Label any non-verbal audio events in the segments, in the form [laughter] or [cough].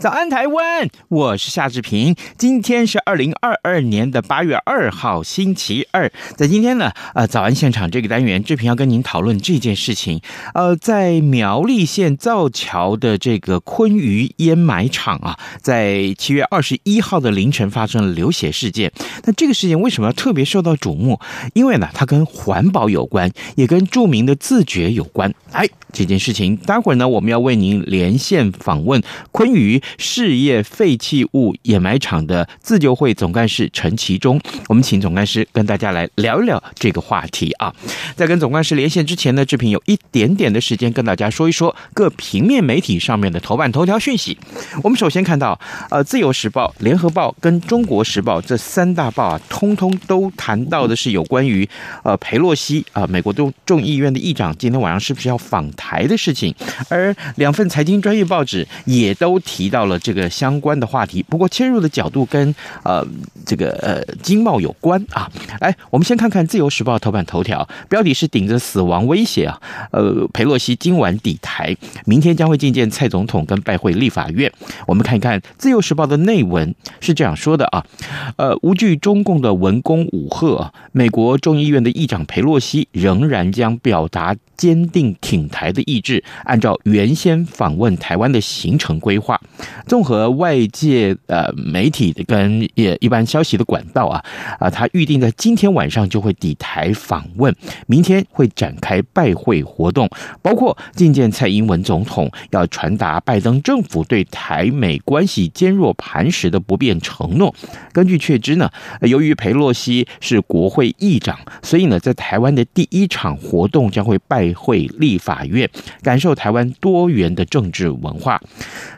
早安，台湾！我是夏志平。今天是二零二二年的八月二号，星期二。在今天呢，呃，早安现场这个单元，志平要跟您讨论这件事情。呃，在苗栗县造桥的这个昆鱼掩埋场啊，在七月二十一号的凌晨发生了流血事件。那这个事件为什么要特别受到瞩目？因为呢，它跟环保有关，也跟著名的自觉有关。哎，这件事情，待会儿呢，我们要为您连线访问昆鱼事业废弃物掩埋场的自救会总干事陈其中，我们请总干事跟大家来聊一聊这个话题啊。在跟总干事连线之前呢，志平有一点点的时间跟大家说一说各平面媒体上面的头版头条讯息。我们首先看到，呃，《自由时报》、《联合报》跟《中国时报》这三大报啊，通通都谈到的是有关于呃裴洛西啊，美国众众议院的议长今天晚上是不是要访台的事情，而两份财经专业报纸也都提。到了这个相关的话题，不过切入的角度跟呃这个呃经贸有关啊。来，我们先看看《自由时报》头版头条，标题是顶着死亡威胁啊，呃，裴洛西今晚抵台，明天将会觐见蔡总统跟拜会立法院。我们看一看《自由时报》的内文是这样说的啊，呃，无惧中共的文攻武吓，美国众议院的议长裴洛西仍然将表达坚定挺台的意志，按照原先访问台湾的行程规划。综合外界呃媒体跟也一般消息的管道啊啊，他预定在今天晚上就会抵台访问，明天会展开拜会活动，包括觐见蔡英文总统，要传达拜登政府对台美关系坚若磐石的不变承诺。根据确知呢，由于裴洛西是国会议长，所以呢，在台湾的第一场活动将会拜会立法院，感受台湾多元的政治文化。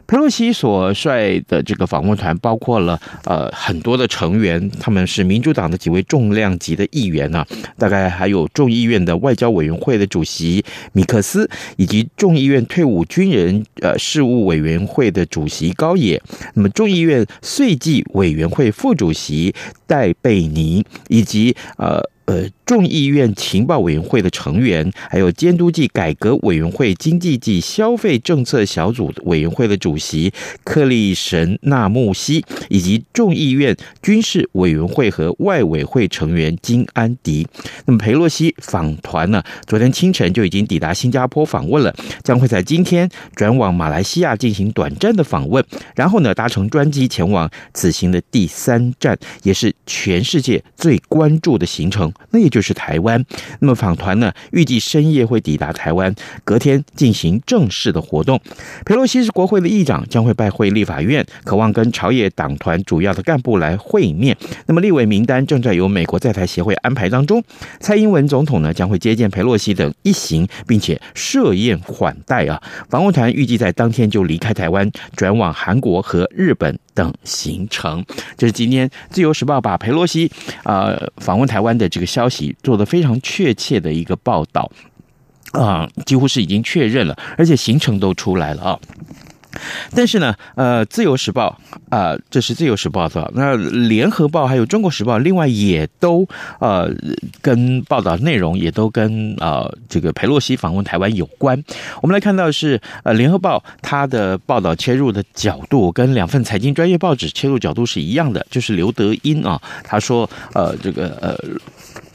裴洛西所率的这个访问团包括了呃很多的成员，他们是民主党的几位重量级的议员呢、大概还有众议院的外交委员会的主席米克斯，以及众议院退伍军人呃事务委员会的主席高野，那么众议院岁计委员会副主席戴贝尼，以及呃。呃，众议院情报委员会的成员，还有监督暨改革委员会经济暨消费政策小组委员会的主席克利什纳穆西，以及众议院军事委员会和外委会成员金安迪。那么，裴洛西访团呢，昨天清晨就已经抵达新加坡访问了，将会在今天转往马来西亚进行短暂的访问，然后呢，搭乘专机前往此行的第三站，也是全世界最关注的行程。那也就是台湾。那么访团呢，预计深夜会抵达台湾，隔天进行正式的活动。裴洛西是国会的议长，将会拜会立法院，渴望跟朝野党团主要的干部来会面。那么立委名单正在由美国在台协会安排当中。蔡英文总统呢，将会接见裴洛西等一行，并且设宴款待啊。访问团预计在当天就离开台湾，转往韩国和日本。等行程，这是今天《自由时报》把裴洛西啊访问台湾的这个消息做的非常确切的一个报道啊，几乎是已经确认了，而且行程都出来了啊。但是呢，呃，《自由时报》啊、这是《自由时报》的。那《联合报》还有《中国时报》，另外也都呃跟报道内容也都跟呃这个裴洛西访问台湾有关。我们来看到是呃《联合报》它的报道切入的角度跟两份财经专业报纸切入角度是一样的，就是刘德英啊，他说呃这个呃。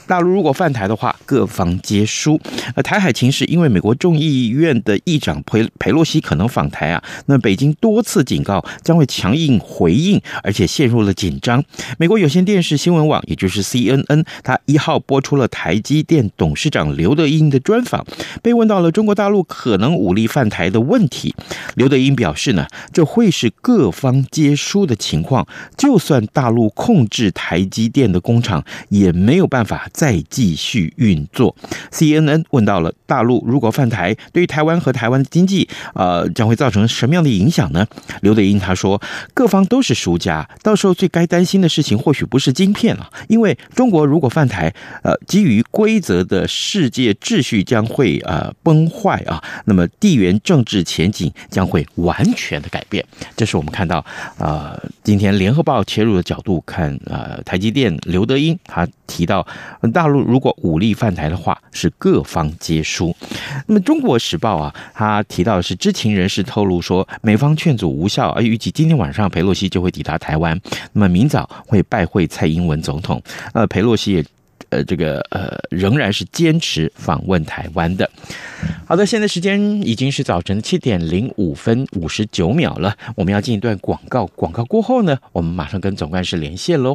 大陆如果犯台的话，各方皆输。而台海情势，因为美国众议院的议长裴裴洛西可能访台啊，那北京多次警告将会强硬回应，而且陷入了紧张。美国有线电视新闻网，也就是 CNN，他一号播出了台积电董事长刘德英的专访，被问到了中国大陆可能武力犯台的问题，刘德英表示呢，这会是各方皆输的情况，就算大陆控制台积电的工厂，也没有办法。再继续运作。CNN 问到了大陆如果犯台，对于台湾和台湾的经济，呃，将会造成什么样的影响呢？刘德英他说，各方都是输家，到时候最该担心的事情或许不是晶片了，因为中国如果犯台，呃，基于规则的世界秩序将会呃崩坏啊，那么地缘政治前景将会完全的改变。这是我们看到啊、呃，今天联合报切入的角度看，呃，台积电刘德英他提到，大陆如果武力犯台的话，是各方皆输。那么中国时报啊，他提到是知情人士透露说，美方劝阻无效，而预计今天晚上裴洛西就会抵达台湾，那么明早会拜会蔡英文总统。呃，裴洛西也。呃，这个呃，仍然是坚持访问台湾的。好的，现在时间已经是早晨七点零五分五十九秒了，我们要进一段广告。广告过后呢，我们马上跟总干事连线喽。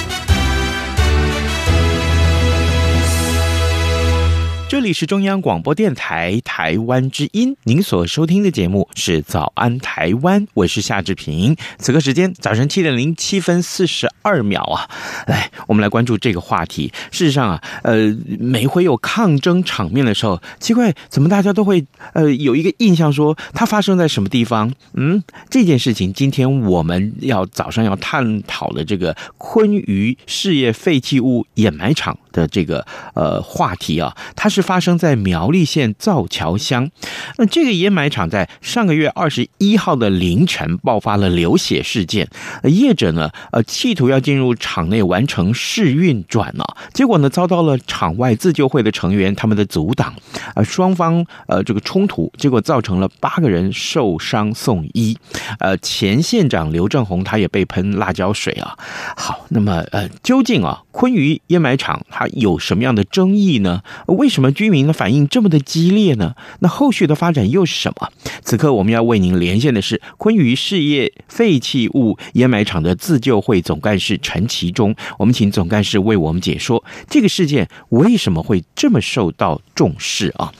这里是中央广播电台台湾之音，您所收听的节目是《早安台湾》，我是夏志平。此刻时间早晨七点零七分四十二秒啊，来，我们来关注这个话题。事实上啊，呃，每回有抗争场面的时候，奇怪，怎么大家都会呃有一个印象说它发生在什么地方？嗯，这件事情今天我们要早上要探讨的这个昆鱼事业废弃物掩埋场的这个呃话题啊，它是。发生在苗栗县造桥乡，那这个掩埋场在上个月二十一号的凌晨爆发了流血事件，呃业者呢，呃，企图要进入场内完成试运转呢，结果呢，遭到了场外自救会的成员他们的阻挡，呃，双方呃这个冲突，结果造成了八个人受伤送医，呃，前县长刘正宏他也被喷辣椒水啊。好，那么呃，究竟啊，昆鱼掩埋场它有什么样的争议呢？为什么？居民的反应这么的激烈呢？那后续的发展又是什么？此刻我们要为您连线的是昆鱼事业废弃物掩埋场的自救会总干事陈其中，我们请总干事为我们解说这个事件为什么会这么受到重视啊？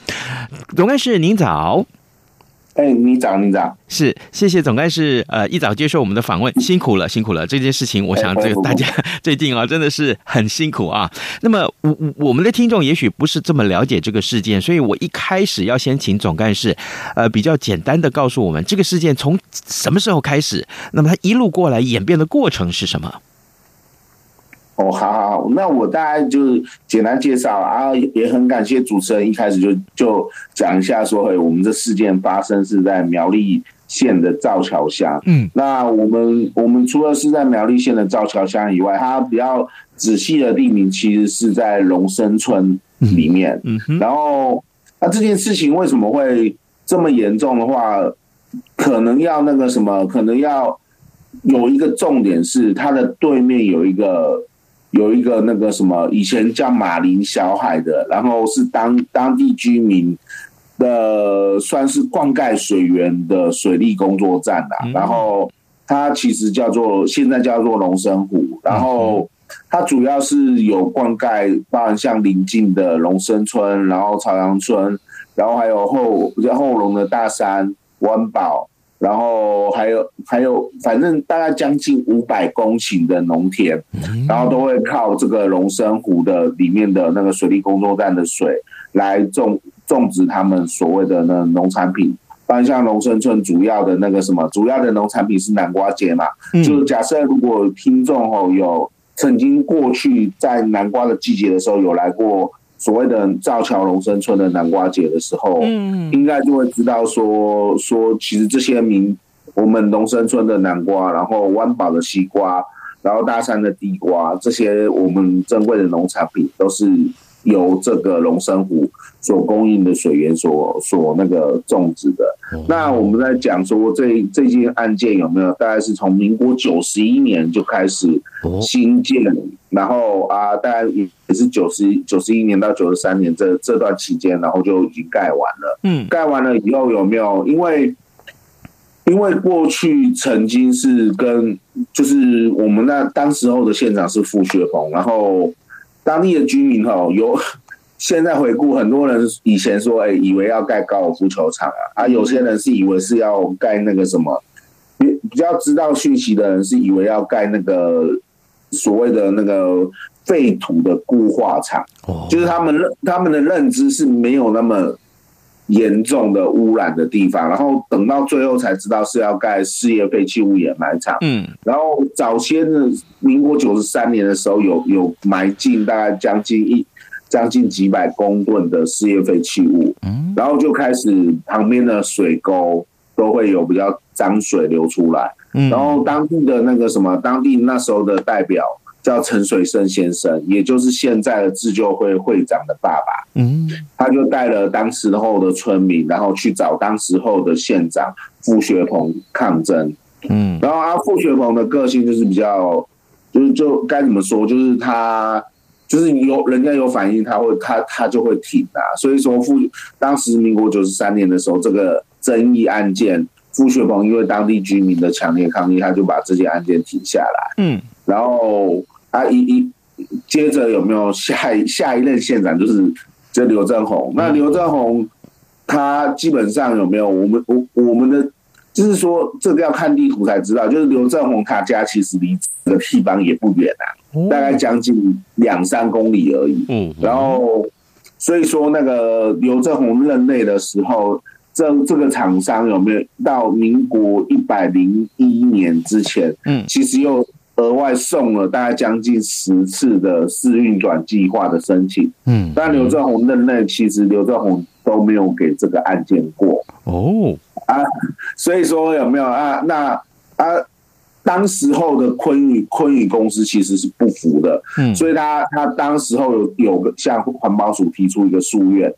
总干事您早。哎，你早，你早，是，谢谢总干事，呃，一早接受我们的访问，[laughs] 辛苦了，辛苦了，这件事情，我想这个大家 [laughs] 最近啊，真的是很辛苦啊。那么，我我们的听众也许不是这么了解这个事件，所以我一开始要先请总干事，呃，比较简单的告诉我们这个事件从什么时候开始，那么它一路过来演变的过程是什么？哦，好好好，那我大概就简单介绍啊，也很感谢主持人一开始就就讲一下说，哎我们这事件发生是在苗栗县的造桥乡。嗯，那我们我们除了是在苗栗县的造桥乡以外，它比较仔细的地名其实是在龙生村里面。嗯哼，然后那这件事情为什么会这么严重的话，可能要那个什么，可能要有一个重点是它的对面有一个。有一个那个什么，以前叫马林小海的，然后是当当地居民的，算是灌溉水源的水利工作站啦。然后它其实叫做现在叫做龙生湖，然后它主要是有灌溉，包含像邻近的龙生村，然后朝阳村，然后还有后后龙的大山，湾宝，然后还有还有，反正大概将近五百公顷的农田，然后都会靠这个龙生湖的里面的那个水利工作站的水来种种植他们所谓的那农产品。当然，像龙生村主要的那个什么，主要的农产品是南瓜节嘛。就假设如果听众哦有曾经过去在南瓜的季节的时候有来过。所谓的造桥龙生村的南瓜节的时候，嗯，应该就会知道说说，其实这些名我们龙生村的南瓜，然后湾宝的西瓜，然后大山的地瓜，这些我们珍贵的农产品，都是由这个龙生湖所供应的水源所所那个种植的。那我们在讲说这这件案件有没有？大概是从民国九十一年就开始兴建。然后啊，大概也也是九十九十一年到九十三年这这段期间，然后就已经盖完了。嗯，盖完了以后有没有？因为因为过去曾经是跟就是我们那当时候的县长是傅学鹏，然后当地的居民哦有 [laughs] 现在回顾，很多人以前说哎，以为要盖高尔夫球场啊，啊，有些人是以为是要盖那个什么，比比较知道讯息的人是以为要盖那个。所谓的那个废土的固化厂，就是他们认他们的认知是没有那么严重的污染的地方，然后等到最后才知道是要盖事业废弃物掩埋场。嗯，然后早先的民国九十三年的时候有，有有埋进大概将近一将近几百公吨的事业废弃物，嗯，然后就开始旁边的水沟都会有比较脏水流出来。嗯然后当地的那个什么，当地那时候的代表叫陈水生先生，也就是现在的自救会会长的爸爸。嗯，他就带了当时候的村民，然后去找当时候的县长傅学鹏抗争。嗯，然后啊，傅学鹏的个性就是比较，就是就该怎么说，就是他就是有人家有反应，他会他他就会挺啊。所以说傅当时民国九十三年的时候，这个争议案件。傅学鹏因为当地居民的强烈抗议，他就把这件案件停下来。嗯，然后啊一一接着有没有下一下一任县长就是就刘正宏？那刘正宏他基本上有没有我们我我们的就是说这个要看地图才知道，就是刘正宏他家其实离这个地方也不远啊，大概将近两三公里而已。嗯，然后所以说那个刘正宏任内的时候。这这个厂商有没有到民国一百零一年之前？嗯，其实又额外送了大概将近十次的试运转计划的申请。嗯，但刘正宏任内，其实刘正宏都没有给这个案件过。哦，啊，所以说有没有啊？那啊，当时候的昆宇昆宇公司其实是不服的。嗯，所以他他当时候有有个向环保署提出一个诉愿。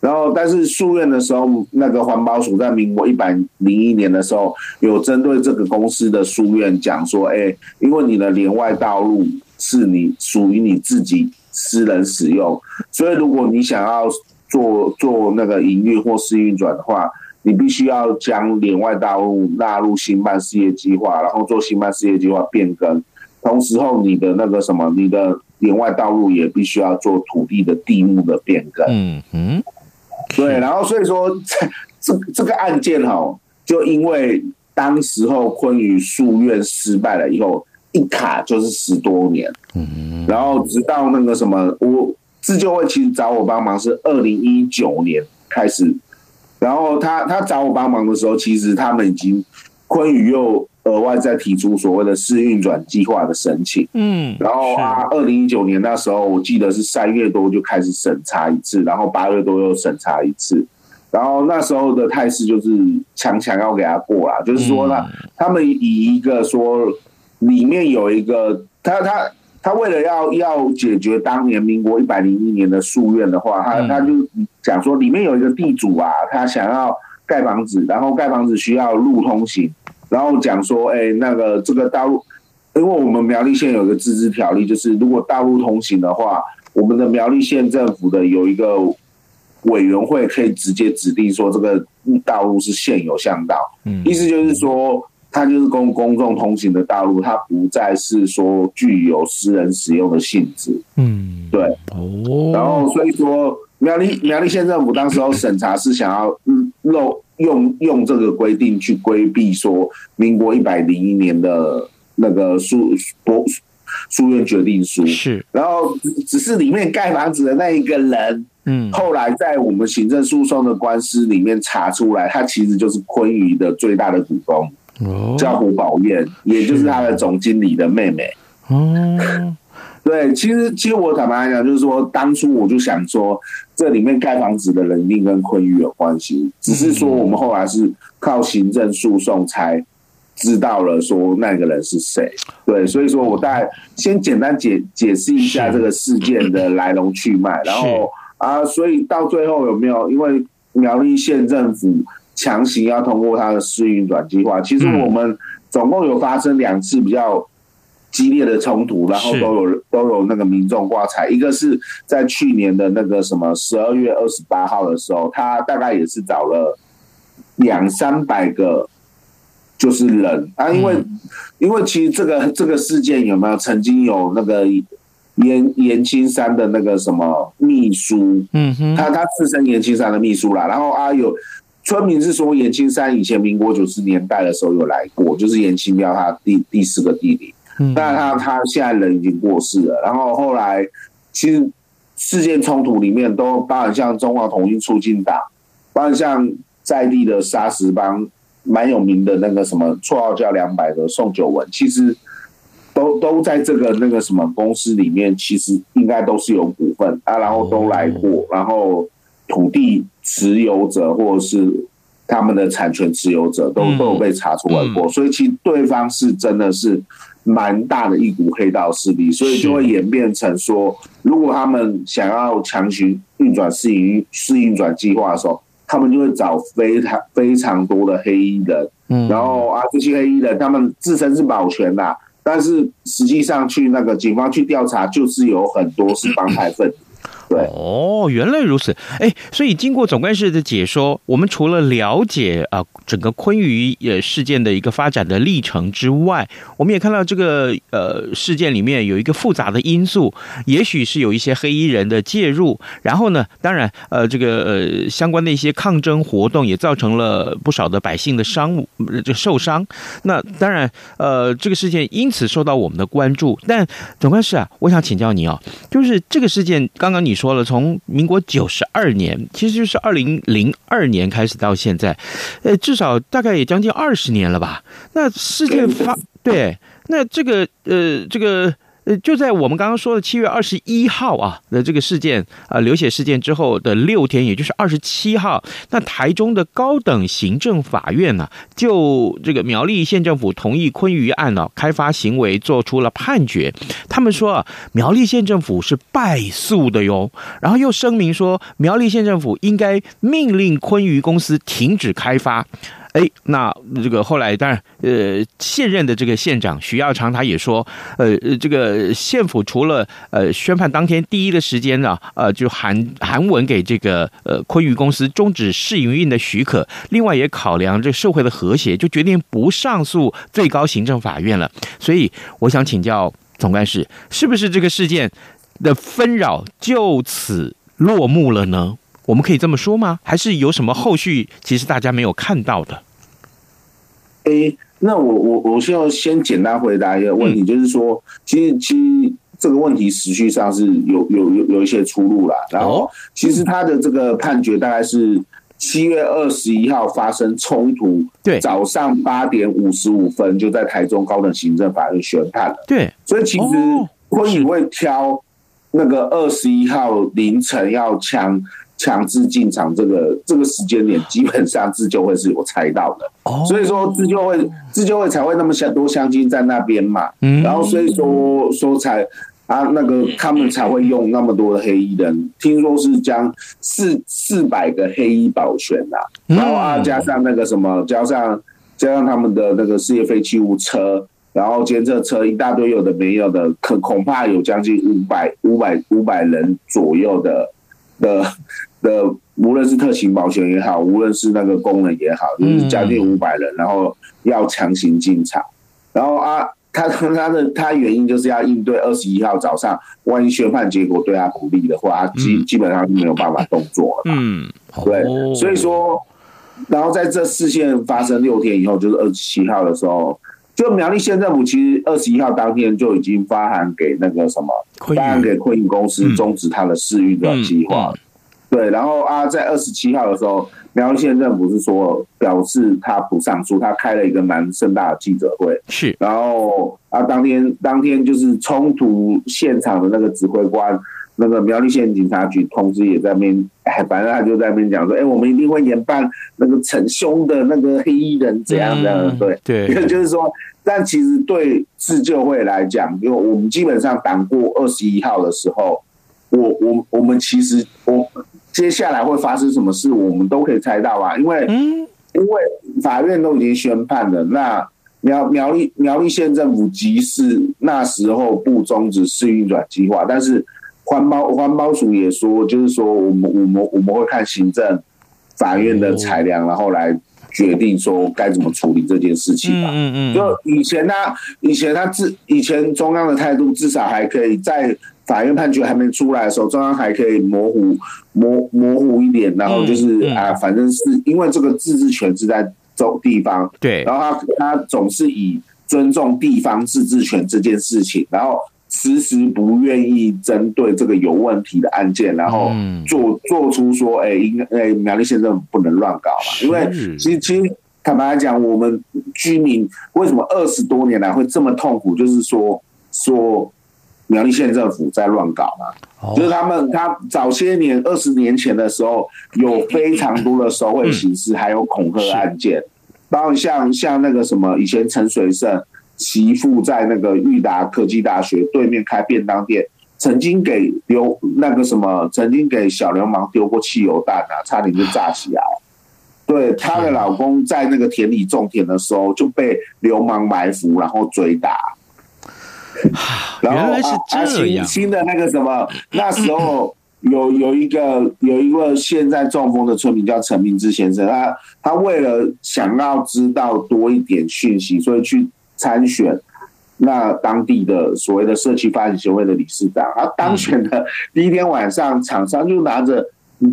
然后，但是诉愿的时候，那个环保署在民国一百零一年的时候，有针对这个公司的诉愿讲说，哎，因为你的连外道路是你属于你自己私人使用，所以如果你想要做做那个营运或试运转的话，你必须要将连外道路纳入新办事业计划，然后做新办事业计划变更，同时候你的那个什么，你的连外道路也必须要做土地的地目的变更。嗯嗯。对，然后所以说，[laughs] 这这这个案件哈，就因为当时候昆宇诉愿失败了以后，一卡就是十多年。嗯，然后直到那个什么，我自救会其实找我帮忙是二零一九年开始，然后他他找我帮忙的时候，其实他们已经昆宇又额外再提出所谓的试运转计划的申请。嗯，然后啊，二零一九年那时候，我记得是三月多就开始审查一次，然后八月多又审查一次，然后那时候的态势就是强强要给他过啦，就是说呢，他们以一个说里面有一个他他他为了要要解决当年民国一百零一年的夙愿的话，他他就讲说里面有一个地主啊，他想要盖房子，然后盖房子需要路通行。然后讲说，哎，那个这个道路，因为我们苗栗县有一个自治条例，就是如果大陆通行的话，我们的苗栗县政府的有一个委员会可以直接指定说这个道路是现有巷道，嗯，意思就是说它就是公公众通行的道路，它不再是说具有私人使用的性质，嗯，对，哦，然后所以说苗栗苗栗县政府当时候审查是想要漏用用这个规定去规避说民国一百零一年的那个书书书院决定书是，然后只是里面盖房子的那一个人，嗯，后来在我们行政诉讼的官司里面查出来，他其实就是昆宇的最大的股东，哦，叫胡宝燕，也就是他的总经理的妹妹，哦，对，其实其实我坦白来讲，就是说当初我就想说，这里面盖房子的人一定跟昆玉有关系，只是说我们后来是靠行政诉讼才。知道了，说那个人是谁？对，所以说我大概先简单解解释一下这个事件的来龙去脉，然后啊，所以到最后有没有？因为苗栗县政府强行要通过他的试运转计划，其实我们总共有发生两次比较激烈的冲突，然后都有都有那个民众挂彩，一个是在去年的那个什么十二月二十八号的时候，他大概也是找了两三百个。就是人。啊，因为、嗯、因为其实这个这个事件有没有曾经有那个严严青山的那个什么秘书，嗯哼，他他自称严青山的秘书啦，然后啊有村民是说严青山以前民国九十年代的时候有来过，就是严青标他第第四个弟弟，嗯，但他他现在人已经过世了，然后后来其实事件冲突里面都包含像中华统一促进党，包含像在地的沙石帮。蛮有名的那个什么绰号叫两百的宋九文，其实都都在这个那个什么公司里面，其实应该都是有股份啊，然后都来过，然后土地持有者或者是他们的产权持有者都都有被查出来过，所以其实对方是真的是蛮大的一股黑道势力，所以就会演变成说，如果他们想要强行运转试营试运转计划的时候。他们就会找非常非常多的黑衣人，嗯，然后啊，这些黑衣人他们自称是保全啦，但是实际上去那个警方去调查，就是有很多是帮派分子。哦，原来如此。哎，所以经过总干事的解说，我们除了了解啊整个昆鱼呃事件的一个发展的历程之外，我们也看到这个呃事件里面有一个复杂的因素，也许是有一些黑衣人的介入。然后呢，当然呃这个呃相关的一些抗争活动也造成了不少的百姓的伤就受伤。那当然呃这个事件因此受到我们的关注。但总干事啊，我想请教你啊，就是这个事件刚刚你。说了，从民国九十二年，其实就是二零零二年开始到现在，呃，至少大概也将近二十年了吧？那事件发 [laughs] 对，那这个呃，这个。就在我们刚刚说的七月二十一号啊的这个事件啊流血事件之后的六天，也就是二十七号，那台中的高等行政法院呢，就这个苗栗县政府同意昆瑜案呢开发行为做出了判决。他们说啊，苗栗县政府是败诉的哟，然后又声明说，苗栗县政府应该命令昆瑜公司停止开发。哎，那这个后来当然，呃，现任的这个县长徐耀昌他也说，呃，这个县府除了呃宣判当天第一的时间呢，呃，就函函文给这个呃昆宇公司终止试营运的许可，另外也考量这社会的和谐，就决定不上诉最高行政法院了。所以我想请教总干事，是不是这个事件的纷扰就此落幕了呢？我们可以这么说吗？还是有什么后续？其实大家没有看到的。诶，那我我我需要先简单回答一个问题，嗯、就是说，其实其实这个问题时序上是有有有有一些出入啦。然后，其实他的这个判决大概是七月二十一号发生冲突，对，早上八点五十五分就在台中高等行政法院宣判了。对，所以其实昆瑜会挑那个二十一号凌晨要枪。强制进场这个这个时间点，基本上自救会是有猜到的，哦。所以说自救会自救会才会那么多相亲在那边嘛，然后所以说说才啊那个他们才会用那么多的黑衣人，听说是将四四百个黑衣保全呐，然后啊加上那个什么加上加上他们的那个事业废弃物车，然后监测车一大堆有的没有的，可恐怕有将近五百五百五百人左右的的。的无论是特勤保全也好，无论是那个工人也好，就是将近五百人，然后要强行进场，然后啊，他他的他原因就是要应对二十一号早上，万一宣判结果对他不利的话，基基本上是没有办法动作了嘛。嗯，对，所以说，然后在这事件发生六天以后，就是二十七号的时候，就苗栗县政府其实二十一号当天就已经发函给那个什么，发函给昆影公司终止他的试运转计划。对，然后啊，在二十七号的时候，苗栗县政府是说表示他不上诉，他开了一个蛮盛大的记者会。是，然后啊，当天当天就是冲突现场的那个指挥官，那个苗栗县警察局同时也在那边，哎，[laughs] 反正他就在那边讲说，哎，我们一定会严办那个逞凶的那个黑衣人这样的，对、嗯、对，[laughs] 就是说，但其实对自救会来讲，因为我们基本上挡过二十一号的时候，我我我们其实我。接下来会发生什么事，我们都可以猜到啊，因为，因为法院都已经宣判了，那苗苗栗苗栗县政府即使那时候不终止试运转计划，但是环保环保署也说，就是说我们我们我们会看行政法院的裁量，然后来决定说该怎么处理这件事情吧。嗯嗯，就以前他以前他至以前中央的态度，至少还可以在。法院判决还没出来的时候，中央还可以模糊模模糊一点，然后就是、啊，反正是因为这个自治权是在这地方，对，然后他他总是以尊重地方自治权这件事情，然后迟迟不愿意针对这个有问题的案件，然后做做出说，哎，应该哎苗栗县政府不能乱搞嘛，因为其实其实坦白来讲，我们居民为什么二十多年来会这么痛苦，就是说说。苗栗县政府在乱搞嘛？就是他们，他早些年二十年前的时候，有非常多的收贿形式，还有恐吓案件，包括像像那个什么，以前陈水胜媳妇在那个裕达科技大学对面开便当店，曾经给流那个什么，曾经给小流氓丢过汽油弹啊，差点就炸起来。对，她的老公在那个田里种田的时候就被流氓埋伏，然后追打。然后啊，新新的那个什么，那时候有有一个有一个现在中风的村民叫陈明志先生，他他为了想要知道多一点讯息，所以去参选那当地的所谓的社区发展协会的理事长。他当选的第一天晚上，厂商就拿着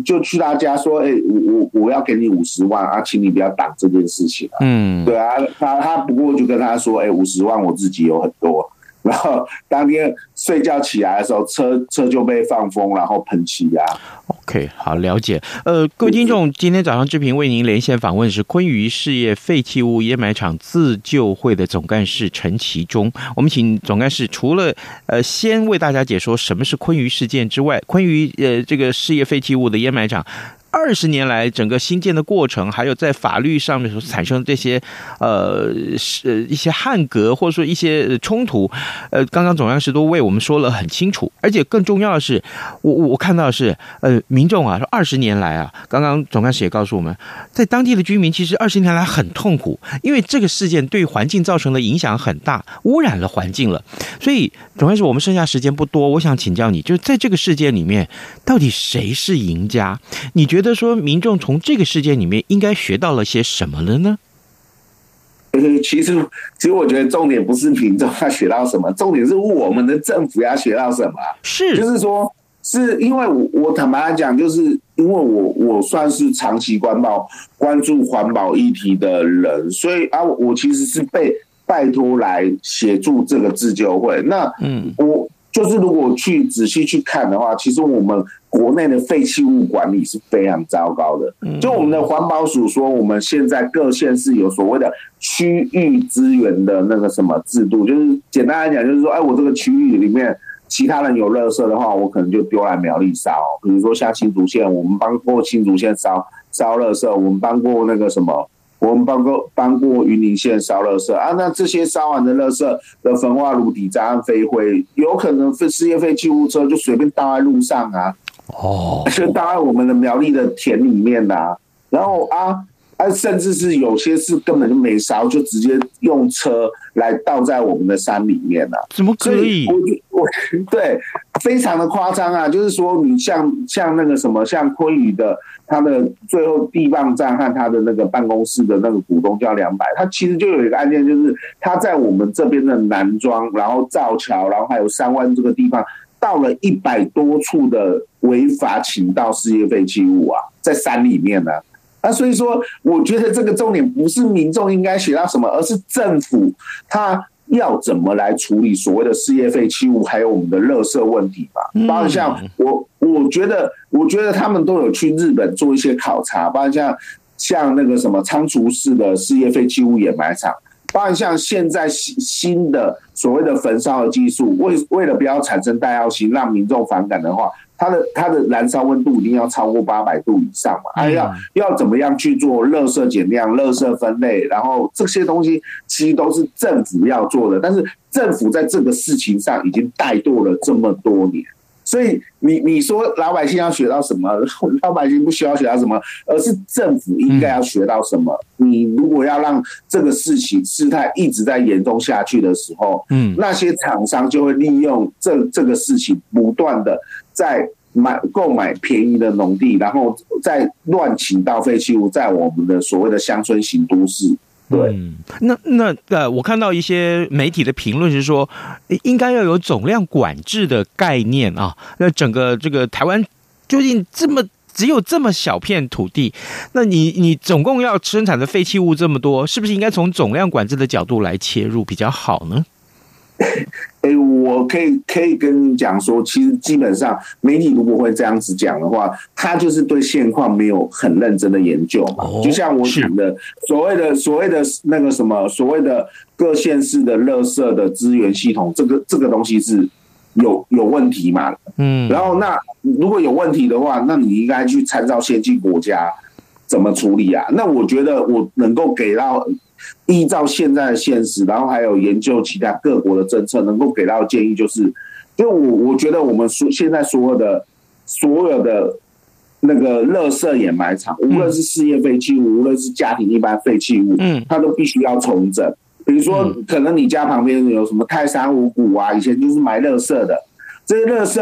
就去他家说：“哎，我我我要给你五十万啊，请你不要挡这件事情啊。”嗯，对啊，他他不过就跟他说：“哎，五十万我自己有很多。”然后当天睡觉起来的时候，车车就被放风，然后喷漆啊。OK，好了解。呃，各位听众，今天早上志平为您连线访问的是昆榆事业废弃物掩埋场自救会的总干事陈其中。我们请总干事除了呃先为大家解说什么是昆榆事件之外，昆榆呃这个事业废弃物的掩埋场。二十年来，整个新建的过程，还有在法律上面所产生的这些呃是一些汉格，或者说一些冲突，呃，刚刚总干事都为我们说了很清楚。而且更重要的是，我我看到的是，呃，民众啊，说二十年来啊，刚刚总干事也告诉我们，在当地的居民其实二十年来很痛苦，因为这个事件对环境造成的影响很大，污染了环境了。所以总干事，我们剩下时间不多，我想请教你，就是在这个事件里面，到底谁是赢家？你觉得？觉得说，民众从这个事件里面应该学到了些什么了呢？其实，其实我觉得重点不是民众要学到什么，重点是我们的政府要学到什么。是，就是说，是因为我我坦白来讲，就是因为我我算是长期关保关注环保议题的人，所以啊，我其实是被拜托来协助这个自救会。那嗯，我。就是如果去仔细去看的话，其实我们国内的废弃物管理是非常糟糕的。就我们的环保署说，我们现在各县市有所谓的区域资源的那个什么制度，就是简单来讲，就是说，哎，我这个区域里面其他人有垃圾的话，我可能就丢来苗栗烧。比如说像新竹县，我们帮过新竹县烧烧垃圾，我们帮过那个什么。我们帮过帮过云林县烧垃圾啊，那这些烧完的垃圾的焚化炉底炸飞灰，有可能废事业废弃物车就随便倒在路上啊，哦，就倒在我们的苗栗的田里面啊，然后啊。啊，甚至是有些是根本就没烧，就直接用车来倒在我们的山里面了。怎么可以？我我 [laughs] 对，非常的夸张啊！就是说，你像像那个什么，像昆宇的，他的最后地磅站和他的那个办公室的那个股东叫两百，他其实就有一个案件，就是他在我们这边的南庄，然后造桥，然后还有三湾这个地方，到了一百多处的违法倾倒事业废弃物啊，在山里面呢、啊。那所以说，我觉得这个重点不是民众应该学到什么，而是政府他要怎么来处理所谓的事业废弃物，还有我们的垃圾问题吧。包括像我，我觉得，我觉得他们都有去日本做一些考察，包括像像那个什么仓储式的事业废弃物掩埋场，包括像现在新新的所谓的焚烧的技术，为为了不要产生戴奥辛，让民众反感的话。它的它的燃烧温度一定要超过八百度以上嘛？还要要怎么样去做垃圾减量、垃圾分类，然后这些东西其实都是政府要做的。但是政府在这个事情上已经怠惰了这么多年，所以你你说老百姓要学到什么？[laughs] 老百姓不需要学到什么，而是政府应该要学到什么？你如果要让这个事情事态一直在严重下去的时候，嗯，那些厂商就会利用这这个事情不断的。在买购买便宜的农地，然后再乱倾倒废弃物，在我们的所谓的乡村型都市。嗯、那那呃，我看到一些媒体的评论是说，应该要有总量管制的概念啊。那整个这个台湾究竟这么只有这么小片土地，那你你总共要生产的废弃物这么多，是不是应该从总量管制的角度来切入比较好呢？[laughs] 哎，我可以可以跟你讲说，其实基本上媒体如果会这样子讲的话，他就是对现况没有很认真的研究嘛。就像我讲的，所谓的所谓的那个什么，所谓的各县市的垃圾的资源系统，这个这个东西是有有问题嘛？嗯，然后那如果有问题的话，那你应该去参照先进国家怎么处理啊？那我觉得我能够给到。依照现在的现实，然后还有研究其他各国的政策，能够给到的建议就是，就我我觉得我们所现在所有的所有的那个垃圾掩埋场，无论是事业废弃物，无论是家庭一般废弃物，嗯，它都必须要重整。比如说，可能你家旁边有什么泰山五谷啊，以前就是埋垃圾的，这些垃圾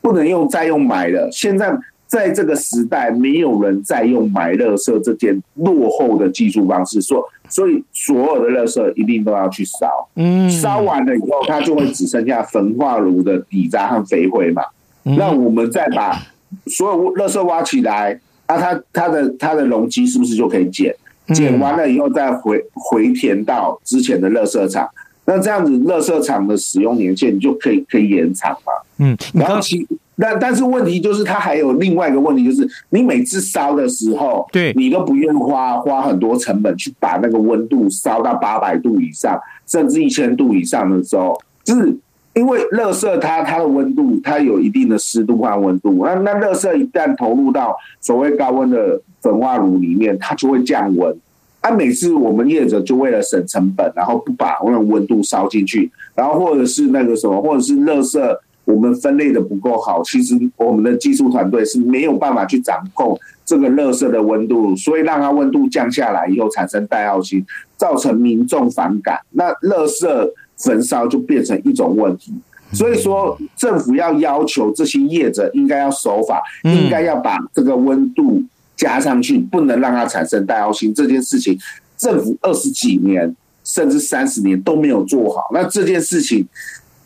不能用再用埋的，现在。在这个时代，没有人再用埋垃圾这件落后的技术方式，所所以所有的垃圾一定都要去烧。嗯，烧完了以后，它就会只剩下焚化炉的底渣和肥灰嘛。那我们再把所有垃圾挖起来，那它它的它的容积是不是就可以减？减完了以后再回回填到之前的垃圾场。那这样子，垃圾场的使用年限就可以可以延长嘛。嗯，然后其。但但是问题就是，它还有另外一个问题，就是你每次烧的时候，对，你都不愿意花花很多成本去把那个温度烧到八百度以上，甚至一千度以上的时候，就是因为热色它它的温度它有一定的湿度和温度，那那热色一旦投入到所谓高温的焚化炉里面，它就会降温。啊，每次我们业者就为了省成本，然后不把那种温度烧进去，然后或者是那个什么，或者是垃圾。我们分类的不够好，其实我们的技术团队是没有办法去掌控这个垃圾的温度，所以让它温度降下来以后产生戴奥辛，造成民众反感，那垃圾焚烧就变成一种问题。所以说，政府要要求这些业者应该要守法，应该要把这个温度加上去，不能让它产生戴奥辛这件事情，政府二十几年甚至三十年都没有做好，那这件事情。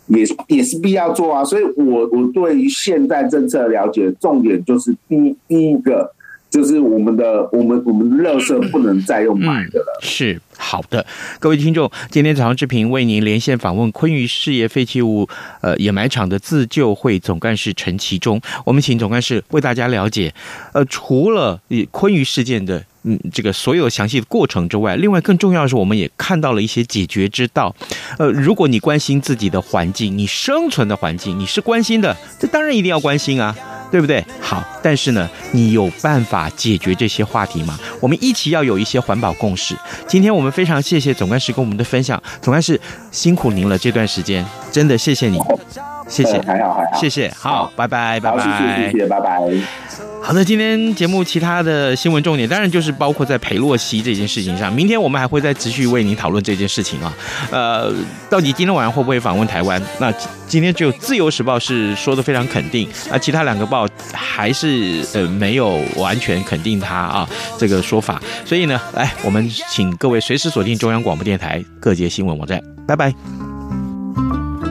也也是必要做啊，所以我我对于现在政策了解，重点就是第第一个就是我们的我们我们的垃圾不能再用买的了。是好的，各位听众，今天早上志平为您连线访问昆榆事业废弃物呃掩埋场的自救会总干事陈其中，我们请总干事为大家了解，呃，除了昆榆事件的。嗯，这个所有详细的过程之外，另外更重要的是，我们也看到了一些解决之道。呃，如果你关心自己的环境，你生存的环境，你是关心的，这当然一定要关心啊，对不对？好，但是呢，你有办法解决这些话题吗？我们一起要有一些环保共识。今天我们非常谢谢总干事跟我们的分享，总干事辛苦您了，这段时间真的谢谢你，谢谢，还好还好，谢谢，好，好拜拜，拜拜，谢谢，谢谢，拜拜。好的，今天节目其他的新闻重点，当然就是包括在裴洛西这件事情上。明天我们还会再继续为您讨论这件事情啊。呃，到底今天晚上会不会访问台湾？那今天只有《自由时报》是说的非常肯定，那其他两个报还是呃没有完全肯定他啊这个说法。所以呢，来，我们请各位随时锁定中央广播电台各界新闻网站。拜拜。